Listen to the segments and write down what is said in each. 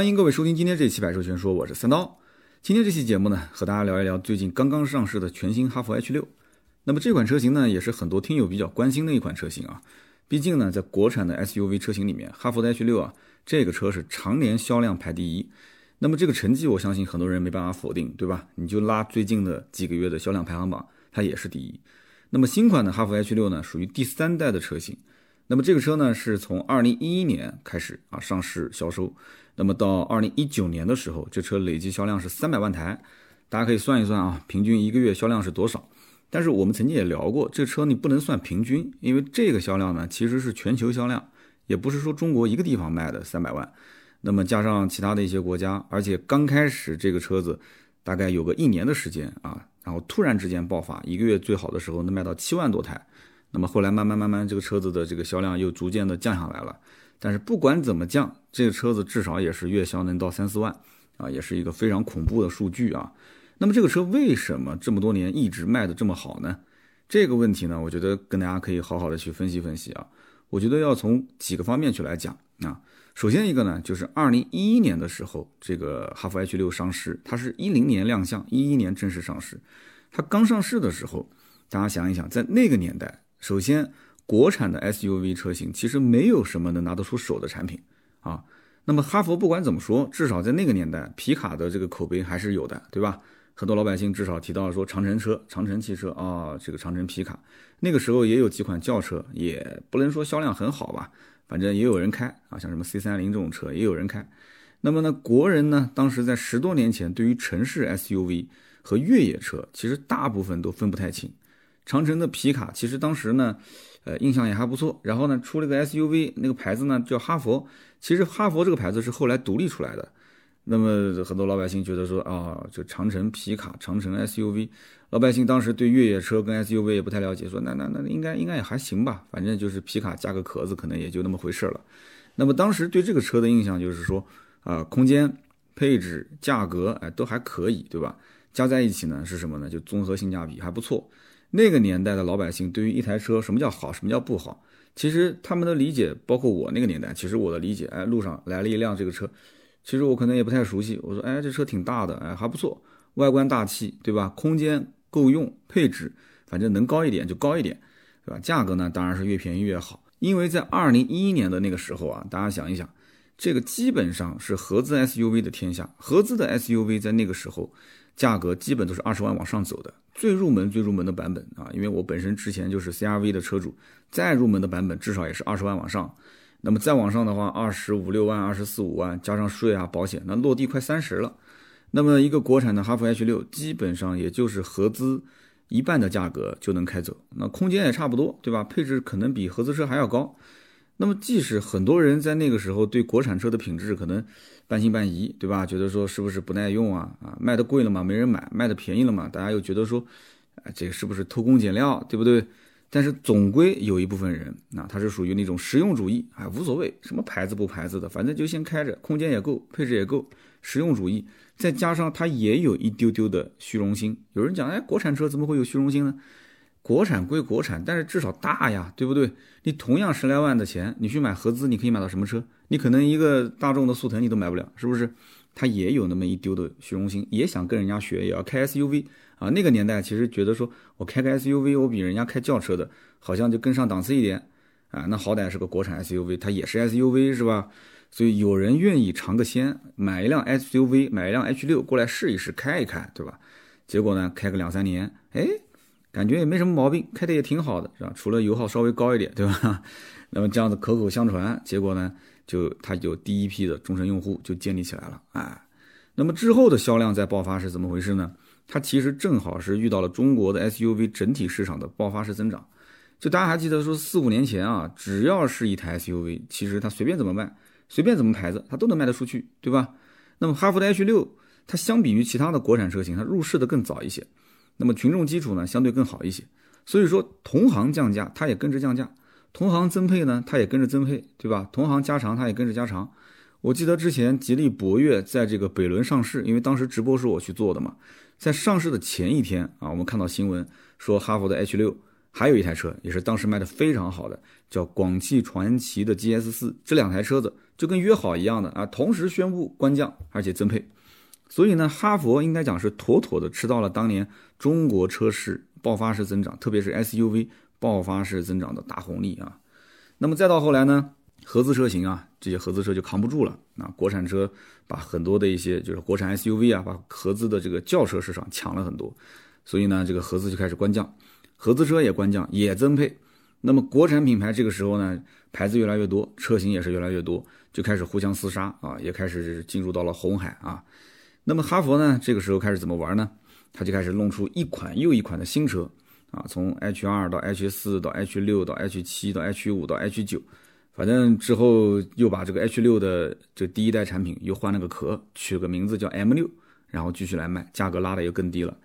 欢迎各位收听今天这期百车全说，我是三刀。今天这期节目呢，和大家聊一聊最近刚刚上市的全新哈弗 H 六。那么这款车型呢，也是很多听友比较关心的一款车型啊。毕竟呢，在国产的 SUV 车型里面，哈弗的 H 六啊，这个车是常年销量排第一。那么这个成绩，我相信很多人没办法否定，对吧？你就拉最近的几个月的销量排行榜，它也是第一。那么新款的哈弗 H 六呢，属于第三代的车型。那么这个车呢，是从二零一一年开始啊上市销售，那么到二零一九年的时候，这车累计销量是三百万台，大家可以算一算啊，平均一个月销量是多少？但是我们曾经也聊过，这车你不能算平均，因为这个销量呢其实是全球销量，也不是说中国一个地方卖的三百万，那么加上其他的一些国家，而且刚开始这个车子大概有个一年的时间啊，然后突然之间爆发，一个月最好的时候能卖到七万多台。那么后来慢慢慢慢，这个车子的这个销量又逐渐的降下来了。但是不管怎么降，这个车子至少也是月销能到三四万啊，也是一个非常恐怖的数据啊。那么这个车为什么这么多年一直卖的这么好呢？这个问题呢，我觉得跟大家可以好好的去分析分析啊。我觉得要从几个方面去来讲啊。首先一个呢，就是二零一一年的时候，这个哈弗 H 六上市，它是一零年亮相，一一年正式上市。它刚上市的时候，大家想一想，在那个年代。首先，国产的 SUV 车型其实没有什么能拿得出手的产品啊。那么哈佛不管怎么说，至少在那个年代，皮卡的这个口碑还是有的，对吧？很多老百姓至少提到了说长城车、长城汽车啊，这个长城皮卡，那个时候也有几款轿车，也不能说销量很好吧，反正也有人开啊，像什么 C 三零这种车也有人开。那么呢，国人呢，当时在十多年前，对于城市 SUV 和越野车，其实大部分都分不太清。长城的皮卡其实当时呢，呃，印象也还不错。然后呢，出了个 SUV，那个牌子呢叫哈佛。其实哈佛这个牌子是后来独立出来的。那么很多老百姓觉得说啊，这长城皮卡、长城 SUV，老百姓当时对越野车跟 SUV 也不太了解，说那那那应该应该也还行吧，反正就是皮卡加个壳子，可能也就那么回事了。那么当时对这个车的印象就是说啊，空间、配置、价格，哎，都还可以，对吧？加在一起呢是什么呢？就综合性价比还不错。那个年代的老百姓对于一台车什么叫好，什么叫不好，其实他们的理解，包括我那个年代，其实我的理解，哎，路上来了一辆这个车，其实我可能也不太熟悉。我说，哎，这车挺大的，哎，还不错，外观大气，对吧？空间够用，配置反正能高一点就高一点，对吧？价格呢，当然是越便宜越好。因为在二零一一年的那个时候啊，大家想一想，这个基本上是合资 SUV 的天下，合资的 SUV 在那个时候。价格基本都是二十万往上走的，最入门、最入门的版本啊，因为我本身之前就是 CRV 的车主，再入门的版本至少也是二十万往上。那么再往上的话，二十五六万、二十四五万，加上税啊、保险，那落地快三十了。那么一个国产的哈弗 H 六，基本上也就是合资一半的价格就能开走，那空间也差不多，对吧？配置可能比合资车还要高。那么，即使很多人在那个时候对国产车的品质可能半信半疑，对吧？觉得说是不是不耐用啊？啊，卖的贵了嘛，没人买；卖的便宜了嘛，大家又觉得说，啊，这个是不是偷工减料，对不对？但是总归有一部分人，啊，他是属于那种实用主义，啊，无所谓什么牌子不牌子的，反正就先开着，空间也够，配置也够，实用主义，再加上他也有一丢丢的虚荣心。有人讲，哎，国产车怎么会有虚荣心呢？国产归国产，但是至少大呀，对不对？你同样十来万的钱，你去买合资，你可以买到什么车？你可能一个大众的速腾你都买不了，是不是？他也有那么一丢的虚荣心，也想跟人家学，也要开 SUV 啊。那个年代其实觉得说我开个 SUV，我比人家开轿车的，好像就更上档次一点啊。那好歹是个国产 SUV，它也是 SUV 是吧？所以有人愿意尝个鲜，买一辆 SUV，买一辆 H 六过来试一试，开一开，对吧？结果呢，开个两三年，哎。感觉也没什么毛病，开的也挺好的，是吧？除了油耗稍微高一点，对吧？那么这样子口口相传，结果呢，就它有第一批的终身用户就建立起来了，哎。那么之后的销量再爆发是怎么回事呢？它其实正好是遇到了中国的 SUV 整体市场的爆发式增长。就大家还记得说四五年前啊，只要是一台 SUV，其实它随便怎么卖，随便怎么牌子，它都能卖得出去，对吧？那么哈弗的 H 六，它相比于其他的国产车型，它入市的更早一些。那么群众基础呢相对更好一些，所以说同行降价，它也跟着降价；同行增配呢，它也跟着增配，对吧？同行加长，它也跟着加长。我记得之前吉利博越在这个北仑上市，因为当时直播是我去做的嘛，在上市的前一天啊，我们看到新闻说哈弗的 H 六还有一台车也是当时卖的非常好的，叫广汽传祺的 GS 四，这两台车子就跟约好一样的啊，同时宣布官降而且增配。所以呢，哈佛应该讲是妥妥的吃到了当年中国车市爆发式增长，特别是 SUV 爆发式增长的大红利啊。那么再到后来呢，合资车型啊，这些合资车就扛不住了啊，国产车把很多的一些就是国产 SUV 啊，把合资的这个轿车市场抢了很多，所以呢，这个合资就开始官降，合资车也官降，也增配。那么国产品牌这个时候呢，牌子越来越多，车型也是越来越多，就开始互相厮杀啊，也开始进入到了红海啊。那么哈佛呢，这个时候开始怎么玩呢？他就开始弄出一款又一款的新车啊，从 H 二到 H 四到 H 六到 H 七到 H 五到 H 九，反正之后又把这个 H 六的这第一代产品又换了个壳，取了个名字叫 M 六，然后继续来卖，价格拉的又更低了。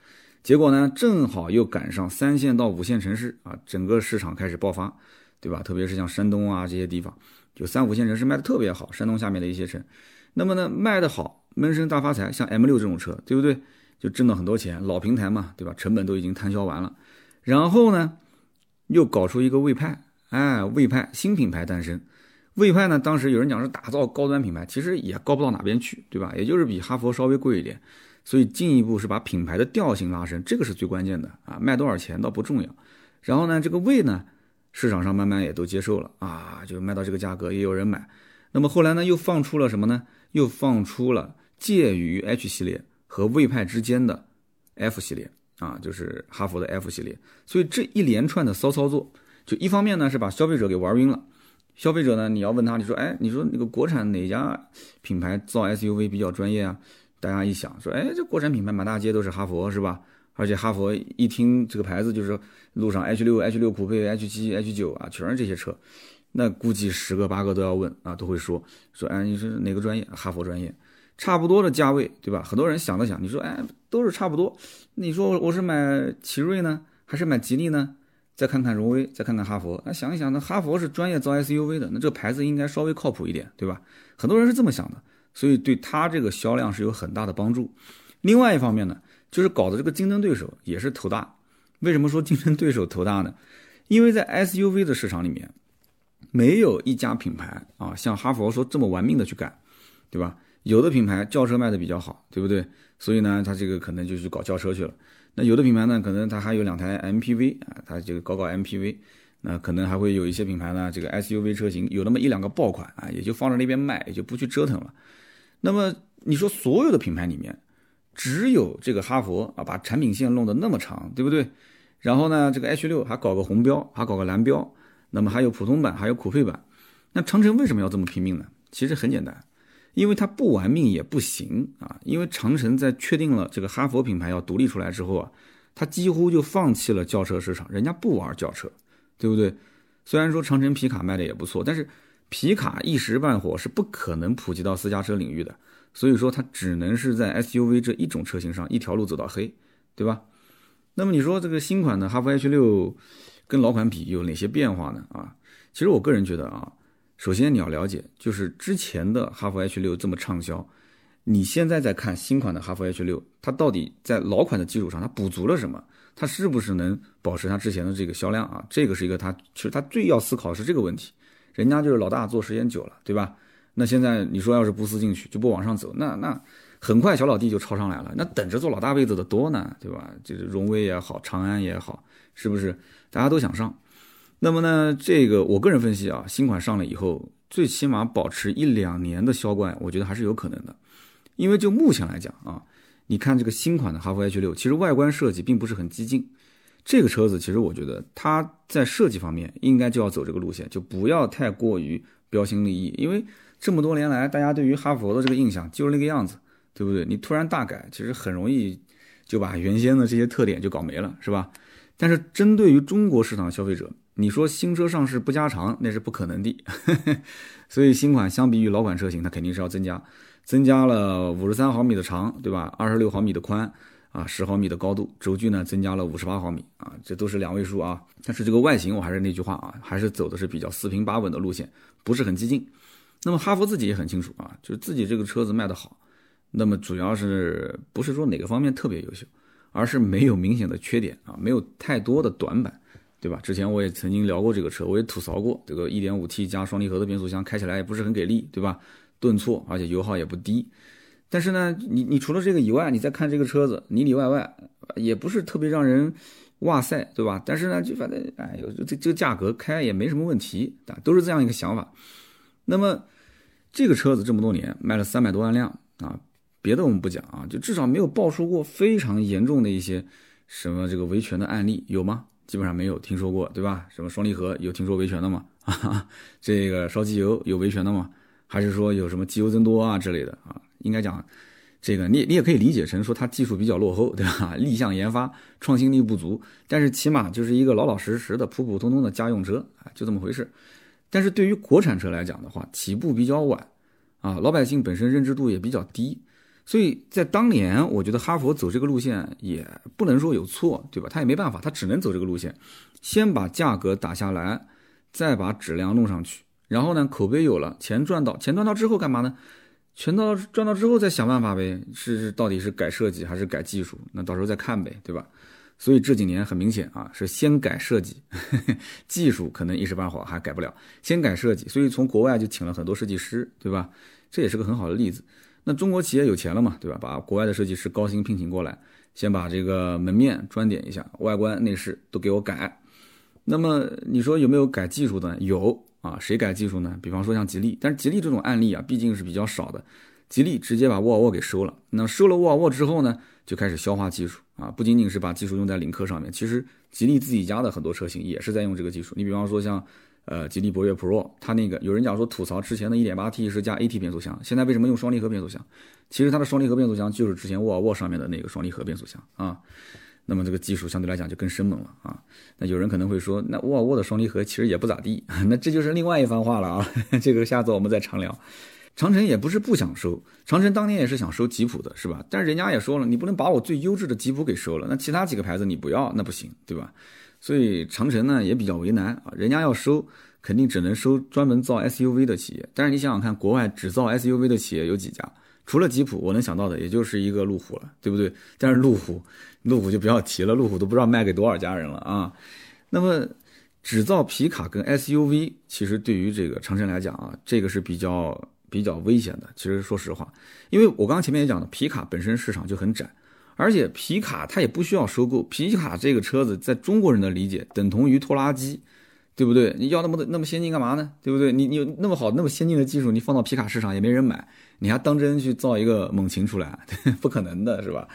结果呢，正好又赶上三线到五线城市啊，整个市场开始爆发，对吧？特别是像山东啊这些地方，就三五线城市卖的特别好。山东下面的一些城，那么呢卖的好，闷声大发财。像 M 六这种车，对不对？就挣了很多钱，老平台嘛，对吧？成本都已经摊销完了。然后呢，又搞出一个魏派，哎，魏派新品牌诞生。魏派呢，当时有人讲是打造高端品牌，其实也高不到哪边去，对吧？也就是比哈佛稍微贵一点。所以进一步是把品牌的调性拉升，这个是最关键的啊！卖多少钱倒不重要。然后呢，这个魏呢，市场上慢慢也都接受了啊，就卖到这个价格也有人买。那么后来呢，又放出了什么呢？又放出了介于 H 系列和魏派之间的 F 系列啊，就是哈佛的 F 系列。所以这一连串的骚操作，就一方面呢是把消费者给玩晕了。消费者呢，你要问他，你说，哎，你说那个国产哪家品牌造 SUV 比较专业啊？大家一想说，哎，这国产品牌满大街都是哈佛是吧？而且哈佛一听这个牌子，就是路上 H 六、H 六酷配、H 七、H 九啊，全是这些车，那估计十个八个都要问啊，都会说说，哎，你是哪个专业？哈佛专业，差不多的价位，对吧？很多人想了想，你说，哎，都是差不多。你说我是买奇瑞呢，还是买吉利呢？再看看荣威，再看看哈佛，那想一想，那哈佛是专业造 SUV 的，那这个牌子应该稍微靠谱一点，对吧？很多人是这么想的。所以对它这个销量是有很大的帮助。另外一方面呢，就是搞的这个竞争对手也是头大。为什么说竞争对手头大呢？因为在 SUV 的市场里面，没有一家品牌啊像哈佛说这么玩命的去干，对吧？有的品牌轿车卖的比较好，对不对？所以呢，它这个可能就去搞轿车去了。那有的品牌呢，可能它还有两台 MPV 啊，它就搞搞 MPV。那可能还会有一些品牌呢，这个 SUV 车型有那么一两个爆款啊，也就放在那边卖，也就不去折腾了。那么你说所有的品牌里面，只有这个哈佛啊，把产品线弄得那么长，对不对？然后呢，这个 H 六还搞个红标，还搞个蓝标，那么还有普通版，还有酷配版。那长城为什么要这么拼命呢？其实很简单，因为它不玩命也不行啊。因为长城在确定了这个哈佛品牌要独立出来之后啊，它几乎就放弃了轿车市场，人家不玩轿车，对不对？虽然说长城皮卡卖的也不错，但是。皮卡一时半会是不可能普及到私家车领域的，所以说它只能是在 SUV 这一种车型上一条路走到黑，对吧？那么你说这个新款的哈弗 H 六跟老款比有哪些变化呢？啊，其实我个人觉得啊，首先你要了解，就是之前的哈弗 H 六这么畅销，你现在在看新款的哈弗 H 六，它到底在老款的基础上它补足了什么？它是不是能保持它之前的这个销量啊？这个是一个它其实它最要思考的是这个问题。人家就是老大做时间久了，对吧？那现在你说要是不思进取，就不往上走，那那很快小老弟就超上来了。那等着做老大位子的多呢，对吧？这个荣威也好，长安也好，是不是大家都想上？那么呢，这个我个人分析啊，新款上了以后，最起码保持一两年的销冠，我觉得还是有可能的。因为就目前来讲啊，你看这个新款的哈弗 H 六，其实外观设计并不是很激进。这个车子其实我觉得它在设计方面应该就要走这个路线，就不要太过于标新立异，因为这么多年来大家对于哈佛的这个印象就是那个样子，对不对？你突然大改，其实很容易就把原先的这些特点就搞没了，是吧？但是针对于中国市场消费者，你说新车上市不加长那是不可能的，所以新款相比于老款车型，它肯定是要增加，增加了五十三毫米的长，对吧？二十六毫米的宽。啊，十毫米的高度，轴距呢增加了五十八毫米啊，这都是两位数啊。但是这个外形我还是那句话啊，还是走的是比较四平八稳的路线，不是很激进。那么哈弗自己也很清楚啊，就是自己这个车子卖得好，那么主要是不是说哪个方面特别优秀，而是没有明显的缺点啊，没有太多的短板，对吧？之前我也曾经聊过这个车，我也吐槽过这个 1.5T 加双离合的变速箱开起来也不是很给力，对吧？顿挫，而且油耗也不低。但是呢，你你除了这个以外，你再看这个车子里里外外也不是特别让人哇塞，对吧？但是呢，就反正哎呦，这这个价格开也没什么问题，啊都是这样一个想法。那么这个车子这么多年卖了三百多万辆啊，别的我们不讲啊，就至少没有爆出过非常严重的一些什么这个维权的案例，有吗？基本上没有听说过，对吧？什么双离合有听说维权的吗？啊，这个烧机油有维权的吗？还是说有什么机油增多啊之类的啊？应该讲，这个你你也可以理解成说它技术比较落后，对吧？立项研发创新力不足，但是起码就是一个老老实实的普普通通的家用车啊，就这么回事。但是对于国产车来讲的话，起步比较晚啊，老百姓本身认知度也比较低，所以在当年，我觉得哈佛走这个路线也不能说有错，对吧？他也没办法，他只能走这个路线，先把价格打下来，再把质量弄上去，然后呢，口碑有了，钱赚到，钱赚到之后干嘛呢？钱到赚到之后再想办法呗，是到底是改设计还是改技术？那到时候再看呗，对吧？所以这几年很明显啊，是先改设计，技术可能一时半会儿还改不了，先改设计。所以从国外就请了很多设计师，对吧？这也是个很好的例子。那中国企业有钱了嘛，对吧？把国外的设计师高薪聘请过来，先把这个门面专点一下，外观内饰都给我改。那么你说有没有改技术的？有。啊，谁改技术呢？比方说像吉利，但是吉利这种案例啊，毕竟是比较少的。吉利直接把沃尔沃给收了，那收了沃尔沃之后呢，就开始消化技术啊，不仅仅是把技术用在领克上面，其实吉利自己家的很多车型也是在用这个技术。你比方说像呃吉利博越 Pro，它那个有人讲说吐槽之前的 1.8T 是加 AT 变速箱，现在为什么用双离合变速箱？其实它的双离合变速箱就是之前沃尔沃上面的那个双离合变速箱啊。那么这个技术相对来讲就更生猛了啊！那有人可能会说，那沃尔沃的双离合其实也不咋地，那这就是另外一番话了啊！这个下次我们再长聊。长城也不是不想收，长城当年也是想收吉普的，是吧？但是人家也说了，你不能把我最优质的吉普给收了，那其他几个牌子你不要，那不行，对吧？所以长城呢也比较为难啊，人家要收，肯定只能收专门造 SUV 的企业。但是你想想看，国外只造 SUV 的企业有几家？除了吉普，我能想到的也就是一个路虎了，对不对？但是路虎，路虎就不要提了，路虎都不知道卖给多少家人了啊。那么，只造皮卡跟 SUV，其实对于这个长城来讲啊，这个是比较比较危险的。其实说实话，因为我刚刚前面也讲了，皮卡本身市场就很窄，而且皮卡它也不需要收购，皮卡这个车子在中国人的理解等同于拖拉机。对不对？你要那么的那么先进干嘛呢？对不对？你你有那么好那么先进的技术，你放到皮卡市场也没人买，你还当真去造一个猛禽出来？不可能的是吧？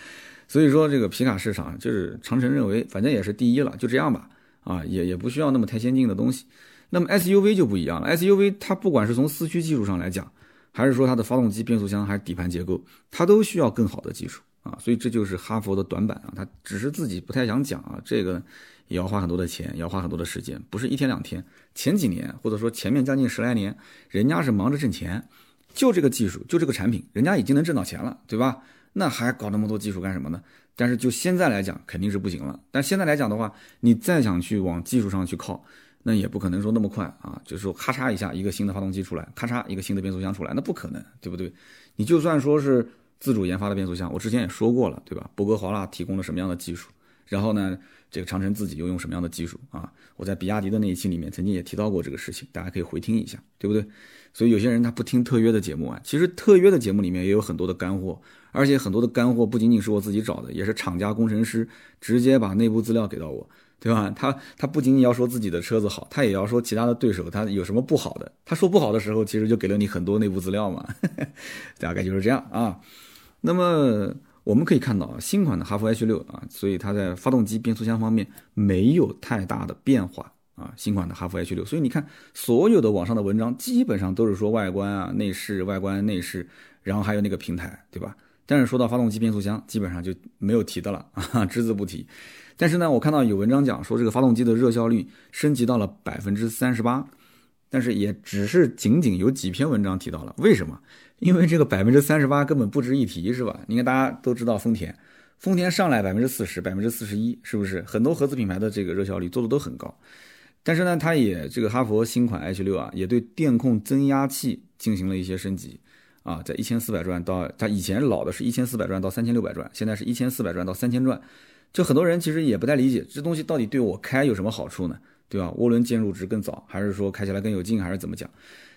所以说这个皮卡市场就是长城认为反正也是第一了，就这样吧。啊，也也不需要那么太先进的东西。那么 SUV 就不一样了，SUV 它不管是从四驱技术上来讲，还是说它的发动机、变速箱还是底盘结构，它都需要更好的技术啊。所以这就是哈佛的短板啊，他只是自己不太想讲啊，这个。也要花很多的钱，也要花很多的时间，不是一天两天。前几年或者说前面将近十来年，人家是忙着挣钱，就这个技术，就这个产品，人家已经能挣到钱了，对吧？那还搞那么多技术干什么呢？但是就现在来讲，肯定是不行了。但现在来讲的话，你再想去往技术上去靠，那也不可能说那么快啊。就是说，咔嚓一下一个新的发动机出来，咔嚓一个新的变速箱出来，那不可能，对不对？你就算说是自主研发的变速箱，我之前也说过了，对吧？博格华纳提供了什么样的技术，然后呢？这个长城自己又用什么样的技术啊？我在比亚迪的那一期里面曾经也提到过这个事情，大家可以回听一下，对不对？所以有些人他不听特约的节目啊，其实特约的节目里面也有很多的干货，而且很多的干货不仅仅是我自己找的，也是厂家工程师直接把内部资料给到我，对吧？他他不仅仅要说自己的车子好，他也要说其他的对手他有什么不好的。他说不好的时候，其实就给了你很多内部资料嘛，大概就是这样啊。那么。我们可以看到啊，新款的哈弗 H 六啊，所以它在发动机、变速箱方面没有太大的变化啊。新款的哈弗 H 六，所以你看所有的网上的文章基本上都是说外观啊、内饰、外观、内饰，然后还有那个平台，对吧？但是说到发动机、变速箱，基本上就没有提的了啊，只字不提。但是呢，我看到有文章讲说这个发动机的热效率升级到了百分之三十八，但是也只是仅仅有几篇文章提到了，为什么？因为这个百分之三十八根本不值一提，是吧？你看大家都知道丰田，丰田上来百分之四十、百分之四十一，是不是？很多合资品牌的这个热效率做的都很高，但是呢，它也这个哈佛新款 H 六啊，也对电控增压器进行了一些升级啊，在一千四百转到它以前老的是一千四百转到三千六百转，现在是一千四百转到三千转，就很多人其实也不太理解这东西到底对我开有什么好处呢？对吧？涡轮介入值更早，还是说开起来更有劲，还是怎么讲？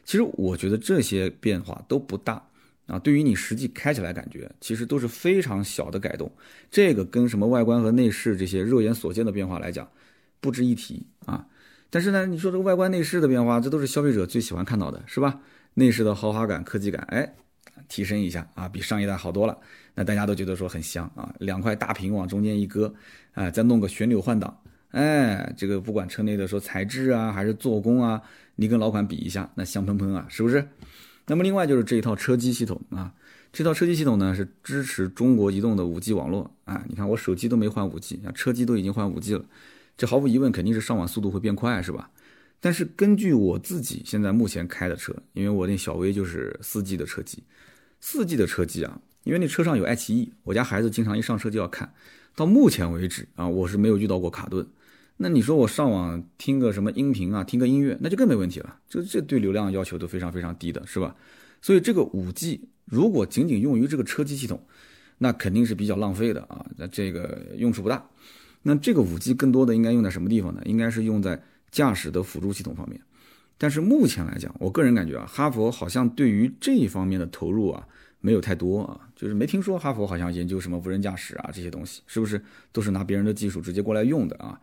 其实我觉得这些变化都不大啊。对于你实际开起来感觉，其实都是非常小的改动。这个跟什么外观和内饰这些肉眼所见的变化来讲，不值一提啊。但是呢，你说这个外观内饰的变化，这都是消费者最喜欢看到的，是吧？内饰的豪华感、科技感，哎，提升一下啊，比上一代好多了。那大家都觉得说很香啊，两块大屏往中间一搁，哎，再弄个旋钮换挡。哎，这个不管车内的说材质啊，还是做工啊，你跟老款比一下，那香喷喷啊，是不是？那么另外就是这一套车机系统啊，这套车机系统呢是支持中国移动的五 G 网络啊。你看我手机都没换五 G，啊，车机都已经换五 G 了，这毫无疑问肯定是上网速度会变快，是吧？但是根据我自己现在目前开的车，因为我那小威就是四 G 的车机，四 G 的车机啊，因为那车上有爱奇艺，我家孩子经常一上车就要看，到目前为止啊，我是没有遇到过卡顿。那你说我上网听个什么音频啊，听个音乐，那就更没问题了。这这对流量要求都非常非常低的，是吧？所以这个五 G 如果仅仅用于这个车机系统，那肯定是比较浪费的啊。那这个用处不大。那这个五 G 更多的应该用在什么地方呢？应该是用在驾驶的辅助系统方面。但是目前来讲，我个人感觉啊，哈佛好像对于这一方面的投入啊，没有太多啊，就是没听说哈佛好像研究什么无人驾驶啊这些东西，是不是都是拿别人的技术直接过来用的啊？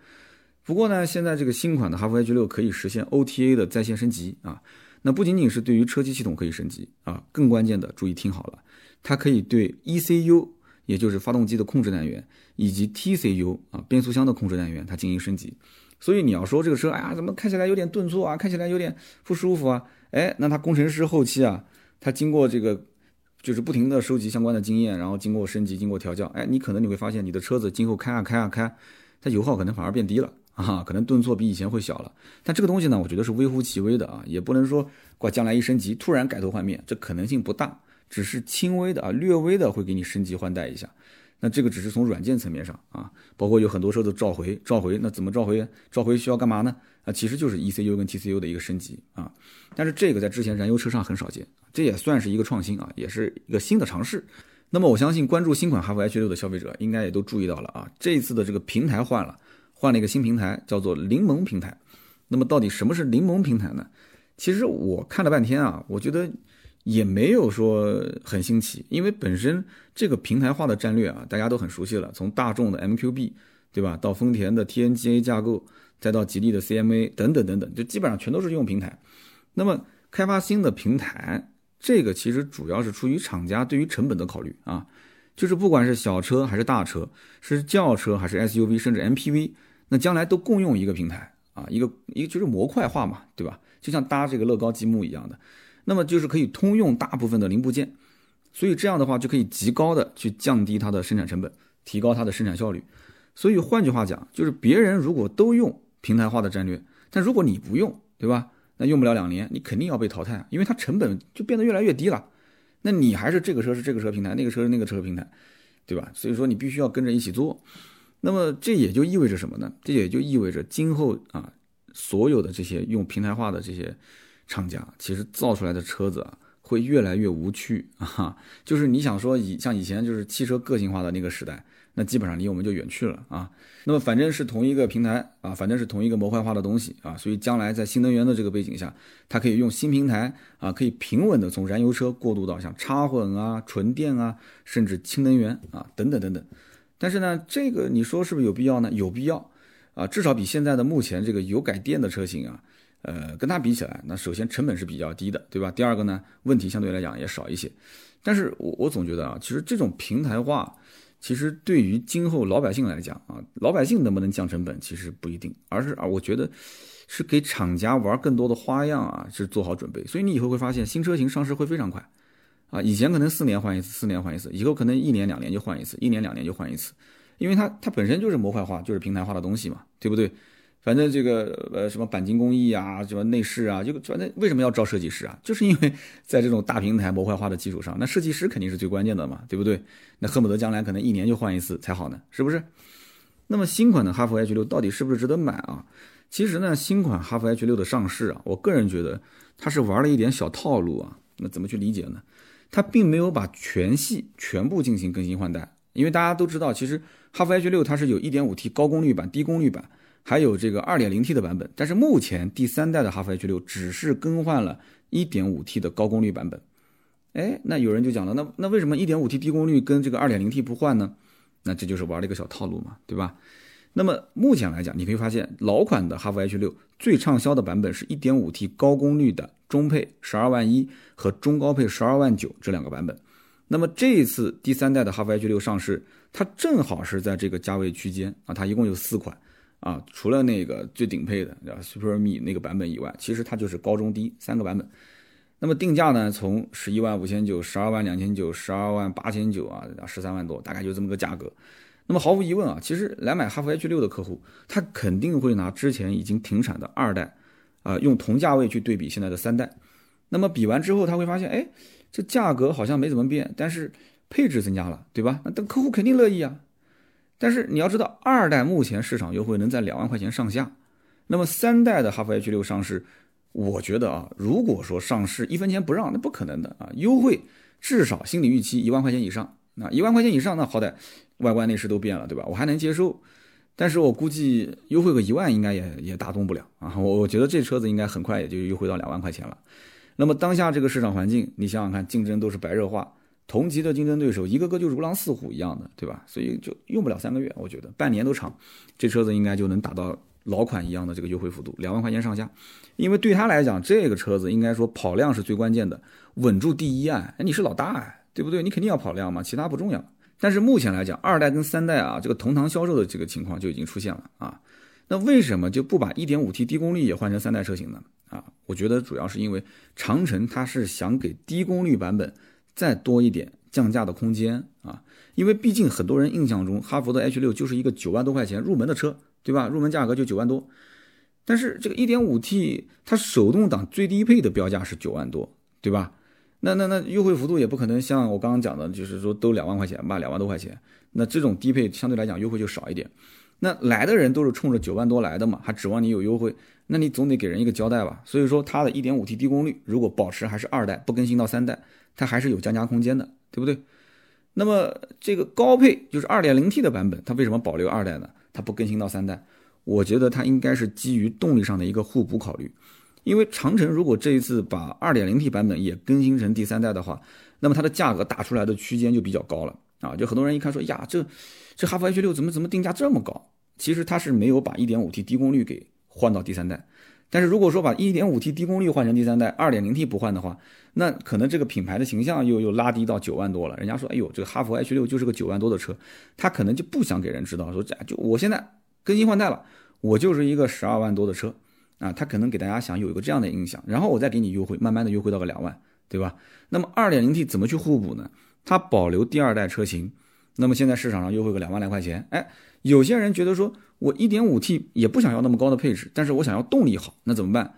不过呢，现在这个新款的哈弗 H 六可以实现 OTA 的在线升级啊，那不仅仅是对于车机系统可以升级啊，更关键的，注意听好了，它可以对 ECU，也就是发动机的控制单元，以及 TCU 啊变速箱的控制单元，它进行升级。所以你要说这个车，哎呀，怎么开起来有点顿挫啊，开起来有点不舒服啊？哎，那它工程师后期啊，他经过这个，就是不停的收集相关的经验，然后经过升级，经过调教，哎，你可能你会发现你的车子今后开啊开啊开，它油耗可能反而变低了。啊，可能顿挫比以前会小了，但这个东西呢，我觉得是微乎其微的啊，也不能说挂将来一升级突然改头换面，这可能性不大，只是轻微的啊，略微的会给你升级换代一下。那这个只是从软件层面上啊，包括有很多车都召回，召回那怎么召回？召回需要干嘛呢？啊，其实就是 ECU 跟 TCU 的一个升级啊，但是这个在之前燃油车上很少见，这也算是一个创新啊，也是一个新的尝试。那么我相信关注新款哈弗 H 六的消费者应该也都注意到了啊，这一次的这个平台换了。换了一个新平台，叫做柠檬平台。那么到底什么是柠檬平台呢？其实我看了半天啊，我觉得也没有说很新奇，因为本身这个平台化的战略啊，大家都很熟悉了。从大众的 MQB，对吧，到丰田的 TNGA 架构，再到吉利的 CMA 等等等等，就基本上全都是用平台。那么开发新的平台，这个其实主要是出于厂家对于成本的考虑啊，就是不管是小车还是大车，是轿车还是 SUV，甚至 MPV。那将来都共用一个平台啊，一个一个就是模块化嘛，对吧？就像搭这个乐高积木一样的，那么就是可以通用大部分的零部件，所以这样的话就可以极高的去降低它的生产成本，提高它的生产效率。所以换句话讲，就是别人如果都用平台化的战略，但如果你不用，对吧？那用不了两年，你肯定要被淘汰，因为它成本就变得越来越低了。那你还是这个车是这个车平台，那个车是那个车平台，对吧？所以说你必须要跟着一起做。那么这也就意味着什么呢？这也就意味着今后啊，所有的这些用平台化的这些厂家，其实造出来的车子啊，会越来越无趣啊。就是你想说以像以前就是汽车个性化的那个时代，那基本上离我们就远去了啊。那么反正是同一个平台啊，反正是同一个模块化的东西啊，所以将来在新能源的这个背景下，它可以用新平台啊，可以平稳的从燃油车过渡到像插混啊、纯电啊，甚至氢能源啊等等等等。但是呢，这个你说是不是有必要呢？有必要，啊，至少比现在的目前这个油改电的车型啊，呃，跟它比起来，那首先成本是比较低的，对吧？第二个呢，问题相对来讲也少一些。但是我我总觉得啊，其实这种平台化，其实对于今后老百姓来讲啊，老百姓能不能降成本，其实不一定，而是啊，我觉得是给厂家玩更多的花样啊，是做好准备。所以你以后会发现新车型上市会非常快。啊，以前可能四年换一次，四年换一次，以后可能一年两年就换一次，一年两年就换一次，因为它它本身就是模块化，就是平台化的东西嘛，对不对？反正这个呃什么钣金工艺啊，什么内饰啊，就反正为什么要招设计师啊？就是因为 在这种大平台模块化的基础上，那设计师肯定是最关键的嘛，对不对？那恨不得将来可能一年就换一次才好呢，是不是？那么新款的哈弗 H 六到底是不是值得买啊？其实呢，新款哈弗 H 六的上市啊，我个人觉得它是玩了一点小套路啊。那怎么去理解呢？它并没有把全系全部进行更新换代因为大家都知道，其实哈弗 H 六它是有 1.5T 高功率版、低功率版，还有这个 2.0T 的版本。但是目前第三代的哈弗 H 六只是更换了 1.5T 的高功率版本。哎，那有人就讲了，那那为什么 1.5T 低功率跟这个 2.0T 不换呢？那这就是玩了一个小套路嘛，对吧？那么目前来讲，你可以发现老款的哈弗 H 六最畅销的版本是 1.5T 高功率的中配十二万一和中高配十二万九这两个版本。那么这一次第三代的哈弗 H 六上市，它正好是在这个价位区间啊，它一共有四款啊，除了那个最顶配的 Super Me 那个版本以外，其实它就是高中低三个版本。那么定价呢，从十一万五千九、十二万两千九、十二万八千九啊，十三万多，大概就这么个价格。那么毫无疑问啊，其实来买哈弗 H 六的客户，他肯定会拿之前已经停产的二代，啊，用同价位去对比现在的三代。那么比完之后，他会发现，哎，这价格好像没怎么变，但是配置增加了，对吧？那客户肯定乐意啊。但是你要知道，二代目前市场优惠能在两万块钱上下，那么三代的哈弗 H 六上市，我觉得啊，如果说上市一分钱不让，那不可能的啊，优惠至少心理预期一万块钱以上。那一万块钱以上，那好歹外观内饰都变了，对吧？我还能接受，但是我估计优惠个一万应该也也打动不了啊！我我觉得这车子应该很快也就优惠到两万块钱了。那么当下这个市场环境，你想想看，竞争都是白热化，同级的竞争对手一个个就如狼似虎一样的，对吧？所以就用不了三个月，我觉得半年都长，这车子应该就能达到老款一样的这个优惠幅度，两万块钱上下。因为对他来讲，这个车子应该说跑量是最关键的，稳住第一啊！你是老大哎。对不对？你肯定要跑量嘛，其他不重要。但是目前来讲，二代跟三代啊，这个同堂销售的这个情况就已经出现了啊。那为什么就不把 1.5T 低功率也换成三代车型呢？啊，我觉得主要是因为长城它是想给低功率版本再多一点降价的空间啊。因为毕竟很多人印象中哈弗的 H6 就是一个九万多块钱入门的车，对吧？入门价格就九万多。但是这个 1.5T 它手动挡最低配的标价是九万多，对吧？那那那优惠幅度也不可能像我刚刚讲的，就是说都两万块钱吧，两万多块钱。那这种低配相对来讲优惠就少一点。那来的人都是冲着九万多来的嘛，还指望你有优惠，那你总得给人一个交代吧。所以说它的一点五 T 低功率如果保持还是二代不更新到三代，它还是有降价空间的，对不对？那么这个高配就是二点零 T 的版本，它为什么保留二代呢？它不更新到三代，我觉得它应该是基于动力上的一个互补考虑。因为长城如果这一次把 2.0T 版本也更新成第三代的话，那么它的价格打出来的区间就比较高了啊！就很多人一看说呀，这这哈弗 H 六怎么怎么定价这么高？其实它是没有把 1.5T 低功率给换到第三代，但是如果说把 1.5T 低功率换成第三代，2.0T 不换的话，那可能这个品牌的形象又又拉低到九万多了。人家说，哎呦，这个哈弗 H 六就是个九万多的车，他可能就不想给人知道说这就我现在更新换代了，我就是一个十二万多的车。啊，他可能给大家想有一个这样的印象，然后我再给你优惠，慢慢的优惠到个两万，对吧？那么二点零 T 怎么去互补呢？它保留第二代车型，那么现在市场上优惠个两万来块钱，哎，有些人觉得说我一点五 T 也不想要那么高的配置，但是我想要动力好，那怎么办？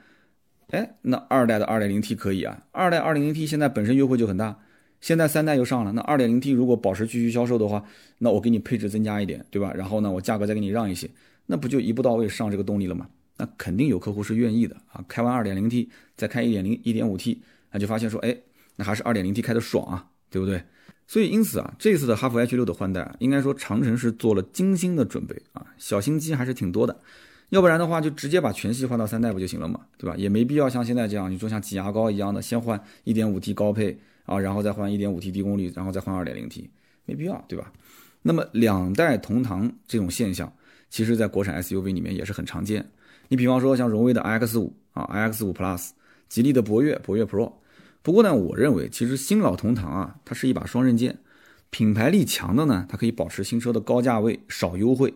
哎，那二代的二点零 T 可以啊，二代二点零 T 现在本身优惠就很大，现在三代又上了，那二点零 T 如果保持继续销售的话，那我给你配置增加一点，对吧？然后呢，我价格再给你让一些，那不就一步到位上这个动力了吗？那肯定有客户是愿意的啊，开完 2.0T 再开1.0、1.5T，那就发现说，哎，那还是 2.0T 开的爽啊，对不对？所以因此啊，这次的哈弗 H6 的换代，应该说长城是做了精心的准备啊，小心机还是挺多的。要不然的话，就直接把全系换到三代不就行了嘛，对吧？也没必要像现在这样，你说像挤牙膏一样的，先换 1.5T 高配啊，然后再换 1.5T 低功率，然后再换 2.0T，没必要，对吧？那么两代同堂这种现象，其实在国产 SUV 里面也是很常见。你比方说像荣威的 iX 五啊，iX 五 Plus，吉利的博越，博越 Pro。不过呢，我认为其实新老同堂啊，它是一把双刃剑。品牌力强的呢，它可以保持新车的高价位少优惠，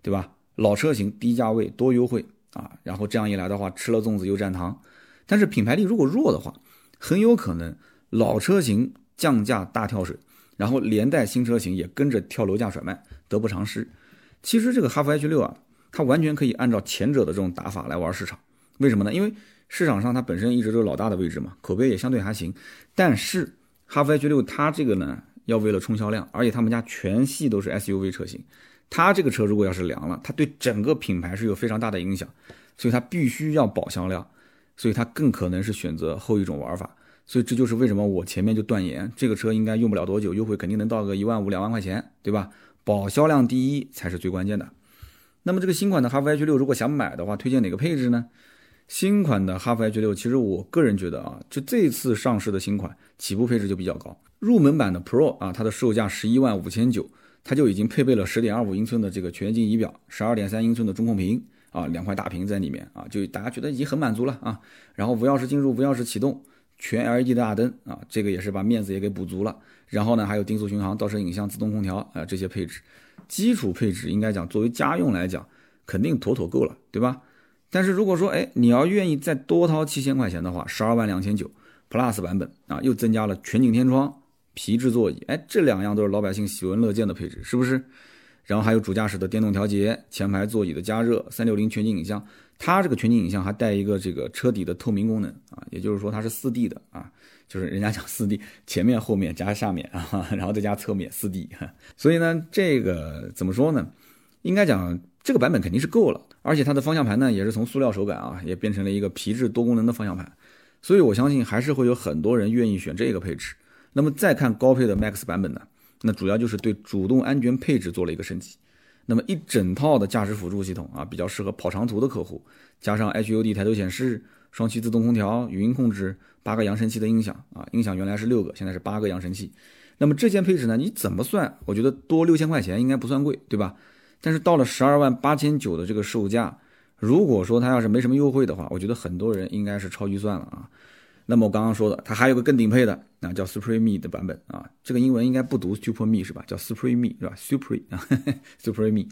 对吧？老车型低价位多优惠啊，然后这样一来的话，吃了粽子又蘸糖。但是品牌力如果弱的话，很有可能老车型降价大跳水，然后连带新车型也跟着跳楼价甩卖，得不偿失。其实这个哈弗 H 六啊。它完全可以按照前者的这种打法来玩市场，为什么呢？因为市场上它本身一直都是老大的位置嘛，口碑也相对还行。但是哈弗 H 六它这个呢，要为了冲销量，而且他们家全系都是 SUV 车型，它这个车如果要是凉了，它对整个品牌是有非常大的影响，所以它必须要保销量，所以它更可能是选择后一种玩法。所以这就是为什么我前面就断言，这个车应该用不了多久，优惠肯定能到个一万五两万块钱，对吧？保销量第一才是最关键的。那么这个新款的哈弗 H 六如果想买的话，推荐哪个配置呢？新款的哈弗 H 六，其实我个人觉得啊，就这次上市的新款起步配置就比较高，入门版的 Pro 啊，它的售价十一万五千九，它就已经配备了十点二五英寸的这个全景仪表，十二点三英寸的中控屏啊，两块大屏在里面啊，就大家觉得已经很满足了啊。然后无钥匙进入、无钥匙启动，全 LED 的大灯啊，这个也是把面子也给补足了。然后呢，还有定速巡航、倒车影像、自动空调啊，这些配置，基础配置应该讲作为家用来讲，肯定妥妥够了，对吧？但是如果说，哎，你要愿意再多掏七千块钱的话，十二万两千九 Plus 版本啊，又增加了全景天窗、皮质座椅，哎，这两样都是老百姓喜闻乐见的配置，是不是？然后还有主驾驶的电动调节、前排座椅的加热、三六零全景影像，它这个全景影像还带一个这个车底的透明功能啊，也就是说它是四 D 的啊，就是人家讲四 D，前面、后面加下面啊，然后再加侧面四 D，所以呢，这个怎么说呢？应该讲。这个版本肯定是够了，而且它的方向盘呢也是从塑料手感啊，也变成了一个皮质多功能的方向盘，所以我相信还是会有很多人愿意选这个配置。那么再看高配的 Max 版本呢，那主要就是对主动安全配置做了一个升级。那么一整套的驾驶辅助系统啊，比较适合跑长途的客户，加上 HUD 抬头显示、双区自动空调、语音控制、八个扬声器的音响啊，音响原来是六个，现在是八个扬声器。那么这件配置呢，你怎么算？我觉得多六千块钱应该不算贵，对吧？但是到了十二万八千九的这个售价，如果说它要是没什么优惠的话，我觉得很多人应该是超预算了啊。那么我刚刚说的，它还有个更顶配的，啊，叫 Supreme 的版本啊，这个英文应该不读 Superme 是吧？叫 Supreme 是吧？Supreme 啊，Supreme。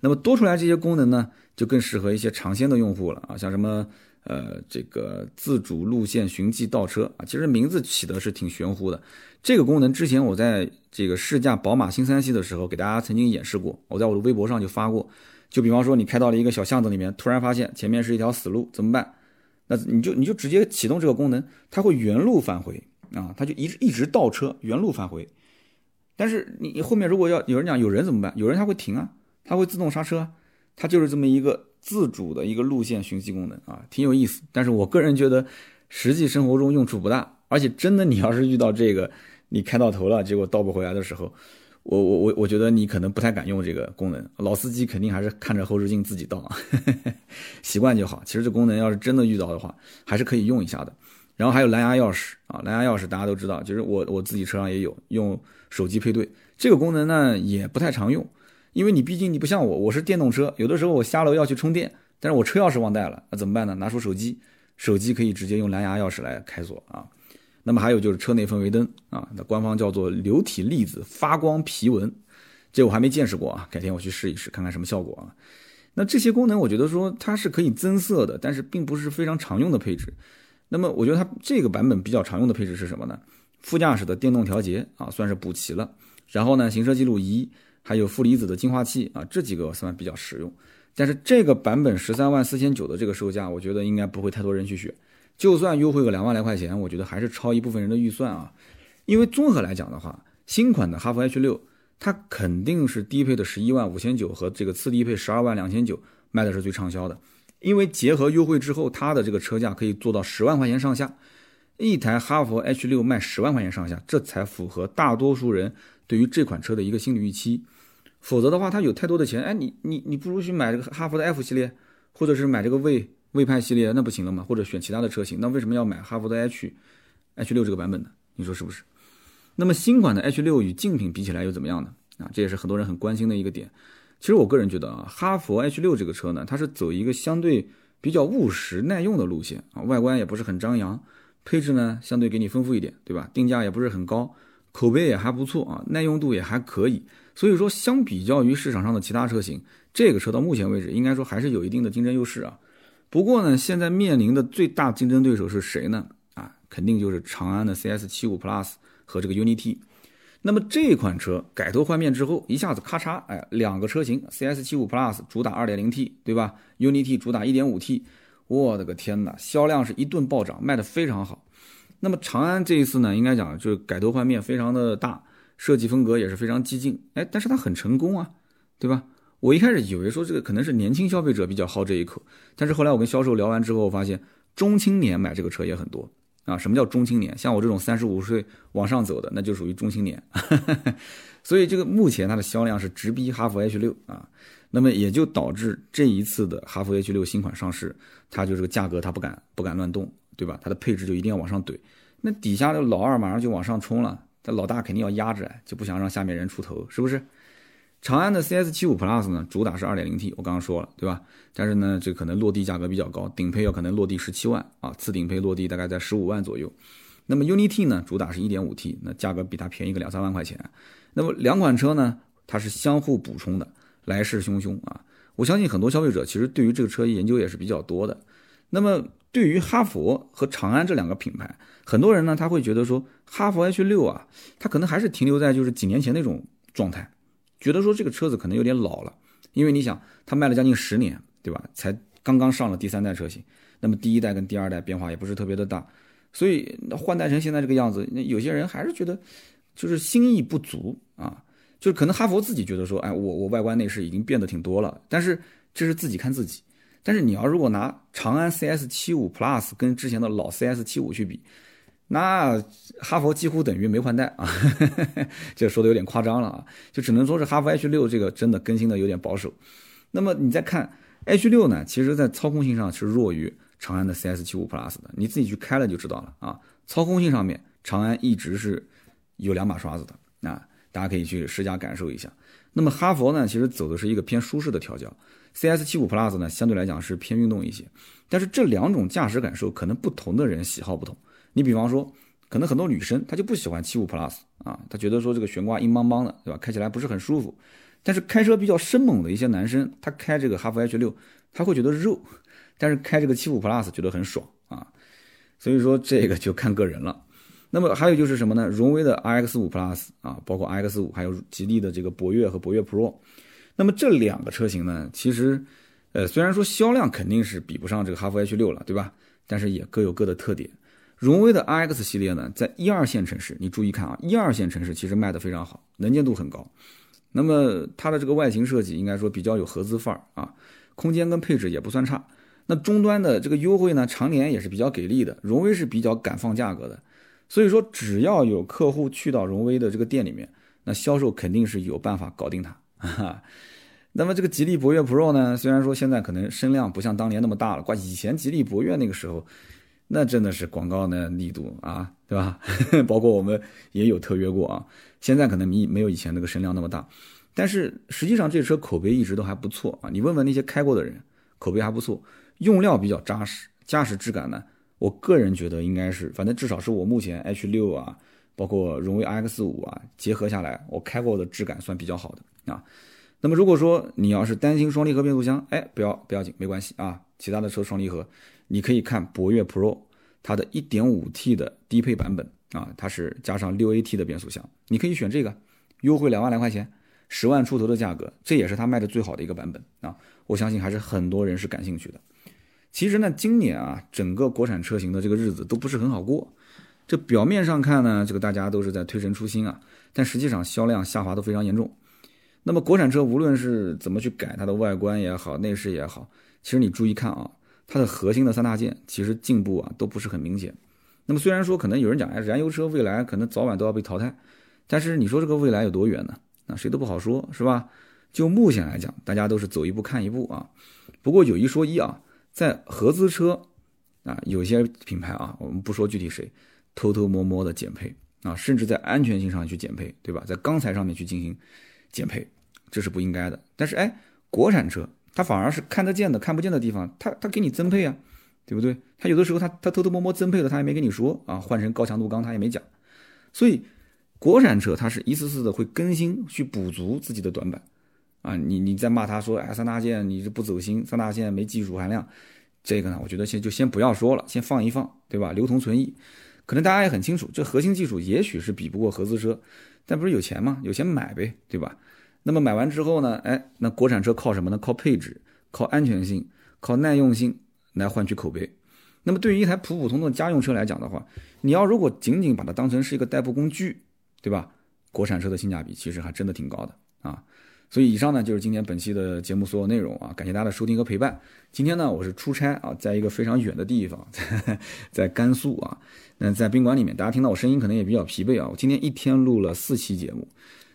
那么多出来这些功能呢，就更适合一些尝鲜的用户了啊，像什么。呃，这个自主路线寻迹倒车啊，其实名字起的是挺玄乎的。这个功能之前我在这个试驾宝马新三系的时候，给大家曾经演示过，我在我的微博上就发过。就比方说，你开到了一个小巷子里面，突然发现前面是一条死路，怎么办？那你就你就直接启动这个功能，它会原路返回啊，它就一一直倒车原路返回。但是你你后面如果要有人讲有人怎么办？有人他会停啊，他会自动刹车，它就是这么一个。自主的一个路线寻迹功能啊，挺有意思。但是我个人觉得，实际生活中用处不大。而且真的，你要是遇到这个，你开到头了，结果倒不回来的时候，我我我我觉得你可能不太敢用这个功能。老司机肯定还是看着后视镜自己倒，习惯就好。其实这功能要是真的遇到的话，还是可以用一下的。然后还有蓝牙钥匙啊，蓝牙钥匙大家都知道，就是我我自己车上也有，用手机配对这个功能呢，也不太常用。因为你毕竟你不像我，我是电动车，有的时候我下楼要去充电，但是我车钥匙忘带了，那怎么办呢？拿出手机，手机可以直接用蓝牙钥匙来开锁啊。那么还有就是车内氛围灯啊，那官方叫做流体粒子发光皮纹，这我还没见识过啊，改天我去试一试，看看什么效果啊。那这些功能我觉得说它是可以增色的，但是并不是非常常用的配置。那么我觉得它这个版本比较常用的配置是什么呢？副驾驶的电动调节啊，算是补齐了。然后呢，行车记录仪。还有负离子的净化器啊，这几个算比较实用。但是这个版本十三万四千九的这个售价，我觉得应该不会太多人去选。就算优惠个两万来块钱，我觉得还是超一部分人的预算啊。因为综合来讲的话，新款的哈弗 H 六它肯定是低配的十一万五千九和这个次低配十二万两千九卖的是最畅销的。因为结合优惠之后，它的这个车价可以做到十万块钱上下。一台哈弗 H 六卖十万块钱上下，这才符合大多数人对于这款车的一个心理预期。否则的话，他有太多的钱，哎，你你你不如去买这个哈弗的 F 系列，或者是买这个魏魏派系列，那不行了吗？或者选其他的车型，那为什么要买哈弗的 H H 六这个版本呢？你说是不是？那么新款的 H 六与竞品比起来又怎么样呢？啊，这也是很多人很关心的一个点。其实我个人觉得啊，哈弗 H 六这个车呢，它是走一个相对比较务实耐用的路线啊，外观也不是很张扬，配置呢相对给你丰富一点，对吧？定价也不是很高，口碑也还不错啊，耐用度也还可以。所以说，相比较于市场上的其他车型，这个车到目前为止应该说还是有一定的竞争优势啊。不过呢，现在面临的最大竞争对手是谁呢？啊，肯定就是长安的 CS75 Plus 和这个 UNI-T。那么这款车改头换面之后，一下子咔嚓，哎，两个车型，CS75 Plus 主打 2.0T，对吧？UNI-T 主打 1.5T，我的个天哪，销量是一顿暴涨，卖的非常好。那么长安这一次呢，应该讲就是改头换面非常的大。设计风格也是非常激进，哎，但是它很成功啊，对吧？我一开始以为说这个可能是年轻消费者比较好这一口，但是后来我跟销售聊完之后，发现中青年买这个车也很多啊。什么叫中青年？像我这种三十五岁往上走的，那就属于中青年。所以这个目前它的销量是直逼哈弗 H 六啊。那么也就导致这一次的哈弗 H 六新款上市，它就这个价格它不敢不敢乱动，对吧？它的配置就一定要往上怼。那底下的老二马上就往上冲了，这老大肯定要压着，就不想让下面人出头，是不是？长安的 CS 七五 Plus 呢，主打是二点零 T，我刚刚说了，对吧？但是呢，这可能落地价格比较高，顶配要可能落地十七万啊，次顶配落地大概在十五万左右。那么 UNI-T 呢，主打是一点五 T，那价格比它便宜个两三万块钱。那么两款车呢，它是相互补充的，来势汹汹啊！我相信很多消费者其实对于这个车研究也是比较多的。那么对于哈弗和长安这两个品牌，很多人呢他会觉得说，哈弗 H 六啊，它可能还是停留在就是几年前那种状态。觉得说这个车子可能有点老了，因为你想，它卖了将近十年，对吧？才刚刚上了第三代车型，那么第一代跟第二代变化也不是特别的大，所以换代成现在这个样子，那有些人还是觉得就是心意不足啊，就是可能哈佛自己觉得说，哎，我我外观内饰已经变得挺多了，但是这是自己看自己，但是你要如果拿长安 CS 七五 Plus 跟之前的老 CS 七五去比。那哈佛几乎等于没换代啊，这说的有点夸张了啊，就只能说是哈佛 H 六这个真的更新的有点保守。那么你再看 H 六呢，其实在操控性上是弱于长安的 CS 七五 Plus 的，你自己去开了就知道了啊。操控性上面，长安一直是有两把刷子的啊，大家可以去试驾感受一下。那么哈佛呢，其实走的是一个偏舒适的调教，CS 七五 Plus 呢相对来讲是偏运动一些，但是这两种驾驶感受可能不同的人喜好不同。你比方说，可能很多女生她就不喜欢七五 Plus 啊，她觉得说这个悬挂硬邦邦的，对吧？开起来不是很舒服。但是开车比较生猛的一些男生，他开这个哈弗 H 六，他会觉得肉；但是开这个七五 Plus 觉得很爽啊。所以说这个就看个人了。那么还有就是什么呢？荣威的 RX 五 Plus 啊，包括 RX 五，还有吉利的这个博越和博越 Pro。那么这两个车型呢，其实，呃，虽然说销量肯定是比不上这个哈弗 H 六了，对吧？但是也各有各的特点。荣威的 RX 系列呢，在一二线城市，你注意看啊，一二线城市其实卖的非常好，能见度很高。那么它的这个外形设计应该说比较有合资范儿啊，空间跟配置也不算差。那终端的这个优惠呢，常年也是比较给力的。荣威是比较敢放价格的，所以说只要有客户去到荣威的这个店里面，那销售肯定是有办法搞定它。那么这个吉利博越 Pro 呢，虽然说现在可能声量不像当年那么大了，挂以前吉利博越那个时候。那真的是广告的力度啊，对吧？包括我们也有特约过啊。现在可能没没有以前那个声量那么大，但是实际上这车口碑一直都还不错啊。你问问那些开过的人，口碑还不错，用料比较扎实，驾驶质感呢，我个人觉得应该是，反正至少是我目前 H 六啊，包括荣威 RX 五啊，结合下来，我开过的质感算比较好的啊。那么如果说你要是担心双离合变速箱，哎，不要不要紧，没关系啊，其他的车双离合。你可以看博越 Pro，它的 1.5T 的低配版本啊，它是加上 6AT 的变速箱，你可以选这个，优惠两万来块钱，十万出头的价格，这也是它卖的最好的一个版本啊，我相信还是很多人是感兴趣的。其实呢，今年啊，整个国产车型的这个日子都不是很好过，这表面上看呢，这个大家都是在推陈出新啊，但实际上销量下滑都非常严重。那么国产车无论是怎么去改它的外观也好，内饰也好，其实你注意看啊。它的核心的三大件其实进步啊都不是很明显。那么虽然说可能有人讲，哎，燃油车未来可能早晚都要被淘汰，但是你说这个未来有多远呢？那谁都不好说，是吧？就目前来讲，大家都是走一步看一步啊。不过有一说一啊，在合资车啊，有些品牌啊，我们不说具体谁，偷偷摸摸的减配啊，甚至在安全性上去减配，对吧？在钢材上面去进行减配，这是不应该的。但是哎，国产车。它反而是看得见的，看不见的地方，它它给你增配啊，对不对？它有的时候它它偷偷摸摸增配了，它也没跟你说啊，换成高强度钢它也没讲。所以国产车它是一次次的会更新去补足自己的短板啊。你你再骂他说哎三大件你这不走心，三大件没技术含量，这个呢我觉得先就先不要说了，先放一放，对吧？留同存异。可能大家也很清楚，这核心技术也许是比不过合资车，但不是有钱吗？有钱买呗，对吧？那么买完之后呢？哎，那国产车靠什么呢？靠配置，靠安全性，靠耐用性来换取口碑。那么对于一台普普通通的家用车来讲的话，你要如果仅仅把它当成是一个代步工具，对吧？国产车的性价比其实还真的挺高的啊。所以以上呢就是今天本期的节目所有内容啊，感谢大家的收听和陪伴。今天呢我是出差啊，在一个非常远的地方，在 在甘肃啊，那在宾馆里面，大家听到我声音可能也比较疲惫啊。我今天一天录了四期节目，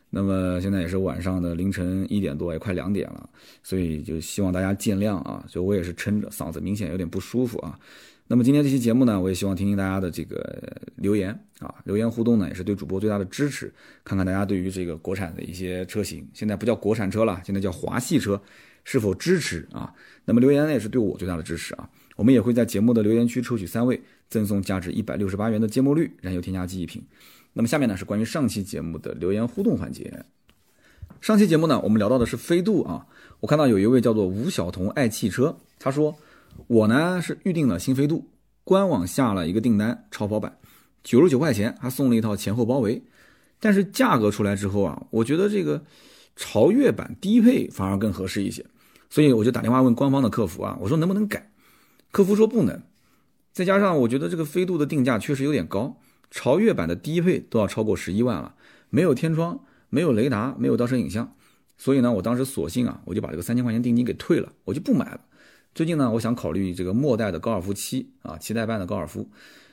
那么现在也是晚上的凌晨一点多，也快两点了，所以就希望大家见谅啊。就我也是撑着，嗓子明显有点不舒服啊。那么今天这期节目呢，我也希望听听大家的这个留言啊，留言互动呢也是对主播最大的支持。看看大家对于这个国产的一些车型，现在不叫国产车了，现在叫华系车，是否支持啊？那么留言呢也是对我最大的支持啊。我们也会在节目的留言区抽取三位，赠送价值一百六十八元的芥末绿燃油添加剂一瓶。那么下面呢是关于上期节目的留言互动环节。上期节目呢，我们聊到的是飞度啊，我看到有一位叫做吴晓彤爱汽车，他说。我呢是预定了新飞度，官网下了一个订单，超跑版，九十九块钱，还送了一套前后包围。但是价格出来之后啊，我觉得这个潮越版低配反而更合适一些，所以我就打电话问官方的客服啊，我说能不能改？客服说不能。再加上我觉得这个飞度的定价确实有点高，潮越版的低配都要超过十一万了，没有天窗，没有雷达，没有倒车影像，所以呢，我当时索性啊，我就把这个三千块钱定金给退了，我就不买了。最近呢，我想考虑这个末代的高尔夫七啊，七代半的高尔夫。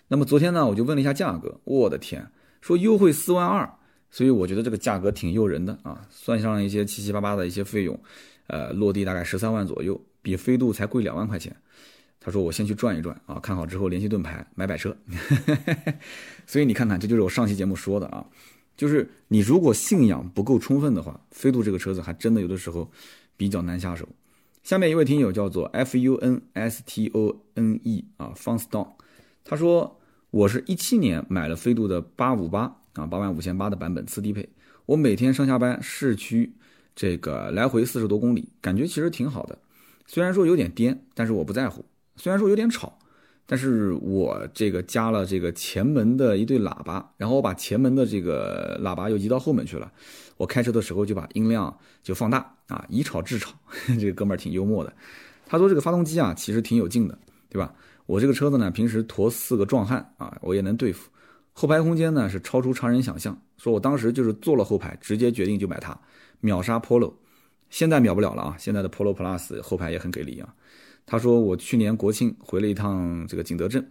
那么昨天呢，我就问了一下价格，我的天，说优惠四万二，所以我觉得这个价格挺诱人的啊。算上一些七七八八的一些费用，呃，落地大概十三万左右，比飞度才贵两万块钱。他说我先去转一转啊，看好之后联系盾牌买买车。所以你看看，这就是我上期节目说的啊，就是你如果信仰不够充分的话，飞度这个车子还真的有的时候比较难下手。下面一位听友叫做 F U N S T O N E 啊，Funston，他说我是一七年买了飞度的八五八啊，八万五千八的版本次低配，我每天上下班市区这个来回四十多公里，感觉其实挺好的，虽然说有点颠，但是我不在乎，虽然说有点吵。但是我这个加了这个前门的一对喇叭，然后我把前门的这个喇叭又移到后门去了。我开车的时候就把音量就放大啊，以吵制吵。这个哥们儿挺幽默的，他说这个发动机啊其实挺有劲的，对吧？我这个车子呢平时驮四个壮汉啊，我也能对付。后排空间呢是超出常人想象，说我当时就是坐了后排，直接决定就买它，秒杀 Polo。现在秒不了了啊，现在的 Polo Plus 后排也很给力啊。他说我去年国庆回了一趟这个景德镇，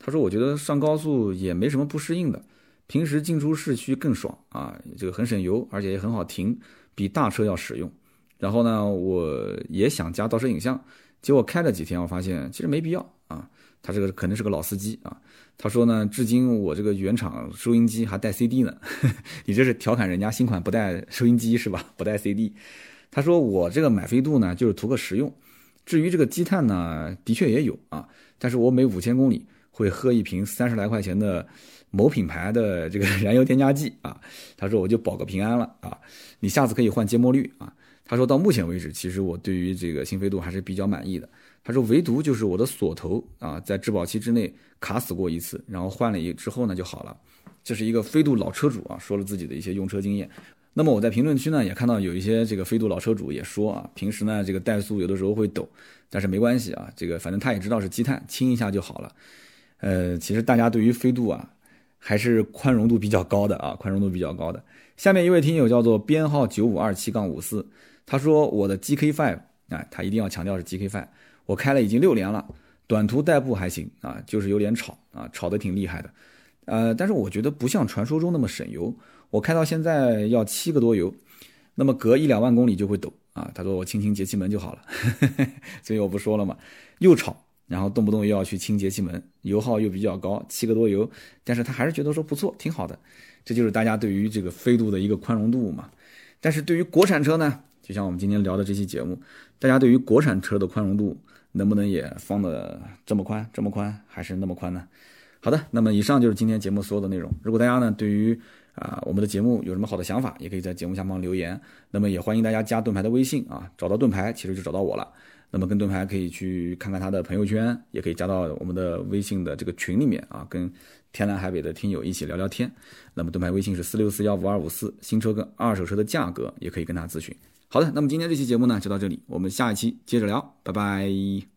他说我觉得上高速也没什么不适应的，平时进出市区更爽啊，这个很省油，而且也很好停，比大车要实用。然后呢，我也想加倒车影像，结果开了几天，我发现其实没必要啊。他这个可能是个老司机啊。他说呢，至今我这个原厂收音机还带 CD 呢，你这是调侃人家新款不带收音机是吧？不带 CD。他说我这个买飞度呢，就是图个实用。至于这个积碳呢，的确也有啊，但是我每五千公里会喝一瓶三十来块钱的某品牌的这个 燃油添加剂啊。他说我就保个平安了啊，你下次可以换芥末绿啊。他说到目前为止，其实我对于这个新飞度还是比较满意的。他说唯独就是我的锁头啊，在质保期之内卡死过一次，然后换了一之后呢就好了。这是一个飞度老车主啊，说了自己的一些用车经验。那么我在评论区呢也看到有一些这个飞度老车主也说啊，平时呢这个怠速有的时候会抖，但是没关系啊，这个反正他也知道是积碳，清一下就好了。呃，其实大家对于飞度啊还是宽容度比较高的啊，宽容度比较高的。下面一位听友叫做编号九五二七杠五四，他说我的 GK5 啊，他一定要强调是 GK5，我开了已经六年了，短途代步还行啊，就是有点吵啊，吵得挺厉害的。呃，但是我觉得不像传说中那么省油。我开到现在要七个多油，那么隔一两万公里就会抖啊。他说我轻轻节气门就好了，所以我不说了嘛。又吵，然后动不动又要去清节气门，油耗又比较高，七个多油，但是他还是觉得说不错，挺好的。这就是大家对于这个飞度的一个宽容度嘛。但是对于国产车呢，就像我们今天聊的这期节目，大家对于国产车的宽容度能不能也放的这么宽，这么宽，还是那么宽呢？好的，那么以上就是今天节目所有的内容。如果大家呢对于啊，我们的节目有什么好的想法，也可以在节目下方留言。那么也欢迎大家加盾牌的微信啊，找到盾牌其实就找到我了。那么跟盾牌可以去看看他的朋友圈，也可以加到我们的微信的这个群里面啊，跟天南海北的听友一起聊聊天。那么盾牌微信是四六四幺五二五四，新车跟二手车的价格也可以跟他咨询。好的，那么今天这期节目呢就到这里，我们下一期接着聊，拜拜。